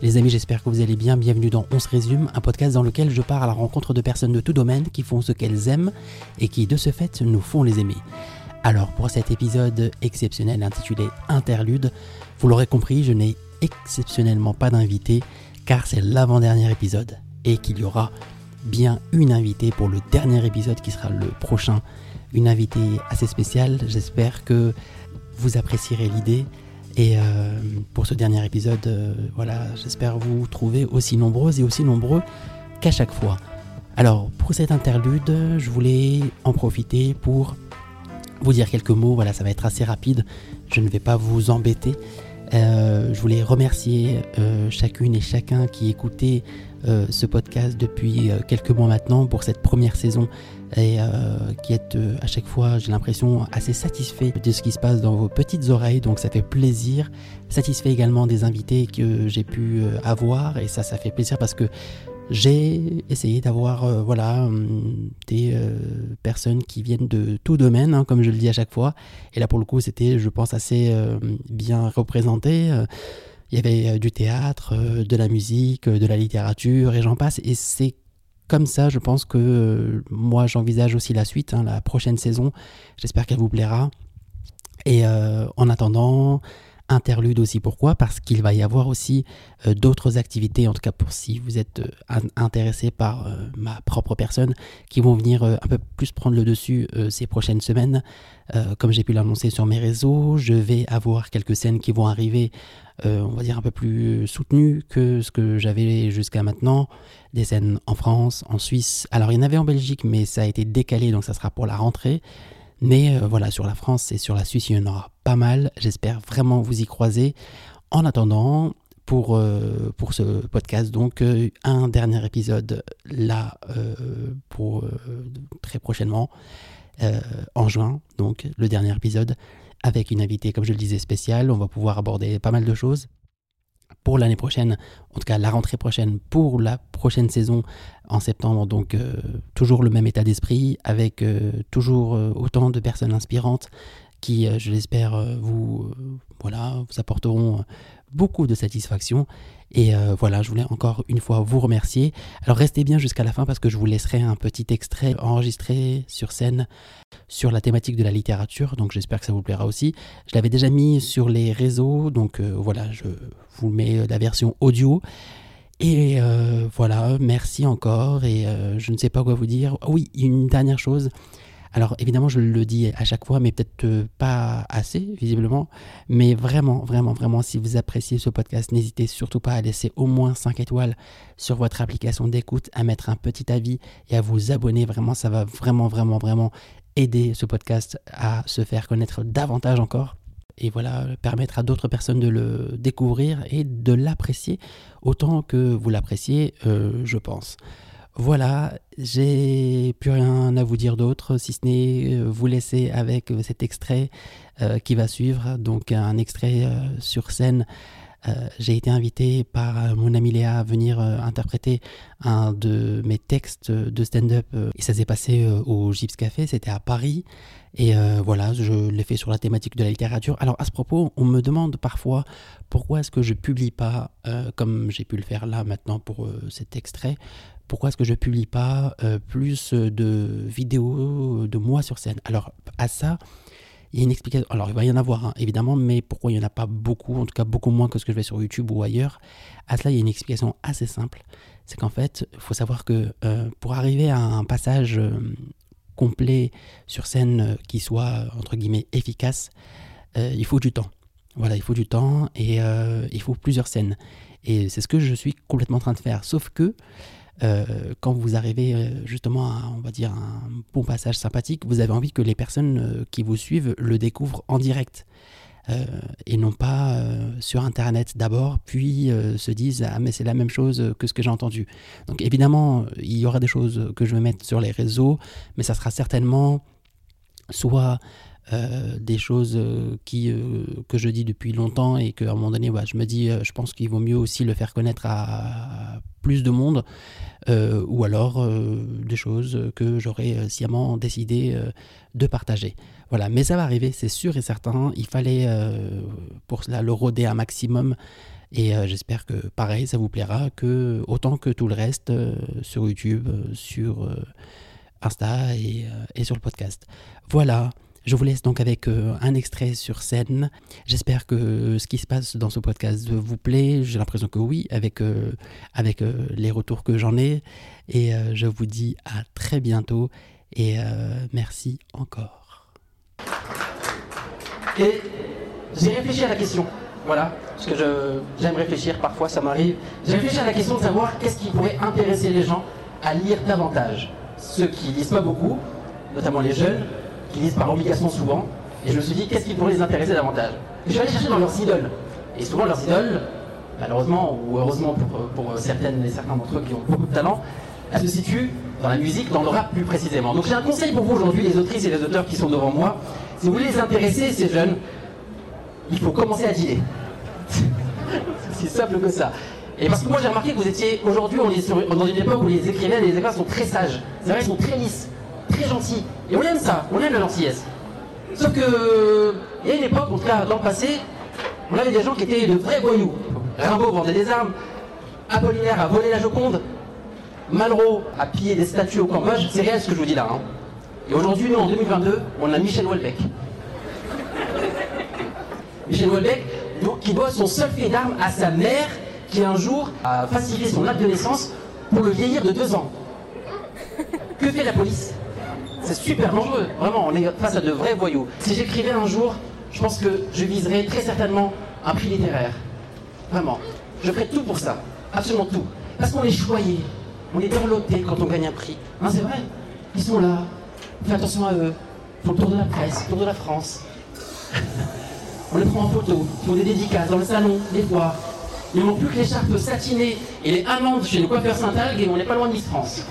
Les amis, j'espère que vous allez bien. Bienvenue dans On se résume, un podcast dans lequel je pars à la rencontre de personnes de tout domaine qui font ce qu'elles aiment et qui, de ce fait, nous font les aimer. Alors, pour cet épisode exceptionnel intitulé Interlude, vous l'aurez compris, je n'ai exceptionnellement pas d'invité car c'est l'avant-dernier épisode et qu'il y aura bien une invitée pour le dernier épisode qui sera le prochain. Une invitée assez spéciale. J'espère que vous apprécierez l'idée. Et euh, pour ce dernier épisode, euh, voilà, j'espère vous trouver aussi nombreuses et aussi nombreux qu'à chaque fois. Alors, pour cet interlude, je voulais en profiter pour vous dire quelques mots. Voilà, ça va être assez rapide. Je ne vais pas vous embêter. Euh, je voulais remercier chacune et chacun qui écoutait ce podcast depuis quelques mois maintenant pour cette première saison et euh, qui êtes euh, à chaque fois, j'ai l'impression, assez satisfait de ce qui se passe dans vos petites oreilles, donc ça fait plaisir. Satisfait également des invités que j'ai pu euh, avoir, et ça, ça fait plaisir parce que j'ai essayé d'avoir voilà hum, des personnes qui viennent de tout domaine, hein, comme je le dis à chaque fois. Et là, pour le coup, c'était, je pense, assez bien représenté. Il y avait du théâtre, de la musique, de la littérature, et j'en passe. Et c'est comme ça, je pense que euh, moi, j'envisage aussi la suite, hein, la prochaine saison. J'espère qu'elle vous plaira. Et euh, en attendant, interlude aussi. Pourquoi? Parce qu'il va y avoir aussi euh, d'autres activités, en tout cas pour si vous êtes intéressé par ma propre personne, qui vont venir un peu plus prendre le dessus ces prochaines semaines. comme j'ai pu l'annoncer sur mes réseaux, je vais avoir quelques scènes qui vont arriver, on va dire un peu plus soutenues que ce que j'avais jusqu'à maintenant des scènes en France, en Suisse. Alors il y en avait en Belgique, mais ça a été décalé, donc ça sera pour la rentrée. Mais euh, voilà, sur la France et sur la Suisse, il y en aura pas mal. J'espère vraiment vous y croiser. En attendant, pour, euh, ce podcast, donc euh, un dernier épisode là, pour très prochainement, en juin, donc le dernier épisode, avec une invitée, comme je le disais, spéciale. On va pouvoir aborder pas mal de choses l'année prochaine, en tout cas la rentrée prochaine, pour la prochaine saison en septembre. Donc euh, toujours le même état d'esprit, avec euh, toujours euh, autant de personnes inspirantes qui, je l'espère, vous, voilà, vous apporteront beaucoup de satisfaction. Et voilà, je voulais encore une fois vous remercier. Alors restez bien jusqu'à la fin parce que je vous laisserai un petit extrait enregistré sur scène sur la thématique de la littérature, donc j'espère que ça vous plaira aussi. Je l'avais déjà mis sur les réseaux, donc euh, voilà, je vous mets la version audio. Et euh, voilà, merci encore, et euh, je ne sais pas quoi vous dire. oui, une dernière chose. Alors évidemment, je le dis à chaque fois, mais peut-être pas assez, visiblement. Mais vraiment, vraiment, vraiment, si vous appréciez ce podcast, n'hésitez surtout pas à laisser au moins 5 étoiles sur votre application d'écoute, à mettre un petit avis et à vous abonner. Vraiment, ça va vraiment, vraiment, vraiment aider ce podcast à se faire connaître davantage encore et voilà, permettre à d'autres personnes de le découvrir et de l'apprécier autant que vous l'appréciez, euh, je pense. Voilà, j'ai plus rien à vous dire d'autre, si ce n'est euh, vous laisser avec cet extrait euh, qui va suivre, donc un extrait sur scène euh, j'ai été invité par euh, mon ami Léa à venir euh, interpréter un de mes textes de stand-up. et ça s'est passé au Gips Café, c'était à Paris. Et voilà, je l'ai fait sur la thématique de la littérature. Alors à ce propos, on me demande parfois pourquoi est-ce que je publie pas, comme j'ai pu le faire là maintenant pour cet extrait, pourquoi est-ce que je publie pas plus de vidéos de moi sur scène? Alors à ça, il y a une explication. Alors, il va y en avoir, hein, évidemment, mais pourquoi il n'y en a pas beaucoup, en tout cas beaucoup moins que ce que je fais sur YouTube ou ailleurs? À cela, il y a une explication assez simple. C'est qu'en fait, il faut savoir que euh, pour arriver à un passage euh, complet sur scène euh, qui soit, entre guillemets, efficace, il faut du temps. Voilà, il faut du temps et il faut plusieurs scènes. Et c'est ce que je suis complètement en train de faire. Sauf que euh, quand vous arrivez euh, justement à, on va dire, un bon passage sympathique, vous avez envie que les personnes euh, qui vous suivent le découvrent en direct. et non pas sur Internet d'abord, puis se disent Ah, mais c'est la même chose que ce que j'ai entendu. Donc évidemment, il y aura des choses que je vais mettre sur les réseaux, mais ça sera certainement soit des choses qui, que je dis depuis longtemps et qu'à un moment donné, je me dis, je pense qu'il vaut mieux aussi le faire connaître à plus de monde, euh, ou alors euh, des choses que j'aurais euh, sciemment décidé de partager. Voilà, mais ça va arriver, c'est sûr et certain. Il fallait pour cela le rôder un maximum. Et j'espère que pareil, ça vous plaira que autant que tout le reste sur YouTube, sur Insta et, et sur le podcast. Voilà. Je vous laisse donc avec euh, un extrait sur scène. J'espère que ce qui se passe dans ce podcast vous plaît. J'ai l'impression que oui, avec, euh, euh, les retours que j'en ai. Et je vous dis à très bientôt. Et merci encore. Et j'ai réfléchi à la question. Voilà, parce que j'aime réfléchir, parfois ça m'arrive. J'ai réfléchi à la question de savoir qu'est-ce qui pourrait intéresser les gens à lire davantage. Ceux qui lisent pas beaucoup, notamment les jeunes, qui lisent par obligation souvent. Et je me suis dit, qu'est-ce qui pourrait les intéresser davantage? Je suis allé chercher dans leurs idoles. Et souvent, leurs idoles, malheureusement ou heureusement pour, certaines et certains d'entre eux qui ont beaucoup de talent, elles se situent dans la musique, dans le rap plus précisément. Donc j'ai un conseil pour vous aujourd'hui, les autrices et les auteurs qui sont devant moi. Si vous voulez les intéresser, ces jeunes, il faut commencer à dealer. C'est simple que ça. Et parce que moi j'ai remarqué que vous étiez, aujourd'hui on est dans une époque où les écrivains et les écrivains sont très sages. C'est vrai, ils sont très lisses, très gentils. Et on aime ça, on aime la gentillesse. Sauf que, il y a une époque, en tout cas dans le passé, on avait des gens qui étaient de vrais voyous. Rimbaud vendait des armes, Apollinaire a volé la Joconde, Malraux a pillé des statues au Cambodge. C'est réel ce que je vous dis là. hein. Et aujourd'hui, nous en 2022, on a Michel Houellebecq. Michel Houellebecq, qui doit son seul fait d'armes à sa mère, qui un jour a falsifié son acte de naissance pour le vieillir de deux ans. Que fait la police? C'est super dangereux, vraiment, on est face à de vrais voyous. Si j'écrivais un jour, je pense que je viserais très certainement un prix littéraire. Vraiment. Je ferais tout pour ça, absolument tout. Parce qu'on est choyé, on est dorloté quand on gagne un prix. Hein, c'est vrai Ils sont là, fais attention à eux. Ils font le tour de la presse, le tour de la France. On les prend en photo, ils font des dédicaces dans le salon, des foires. Il ne manque plus que l'écharpe satinée et les amandes chez le coiffeur Saint-Algue et on n'est pas loin de Miss France.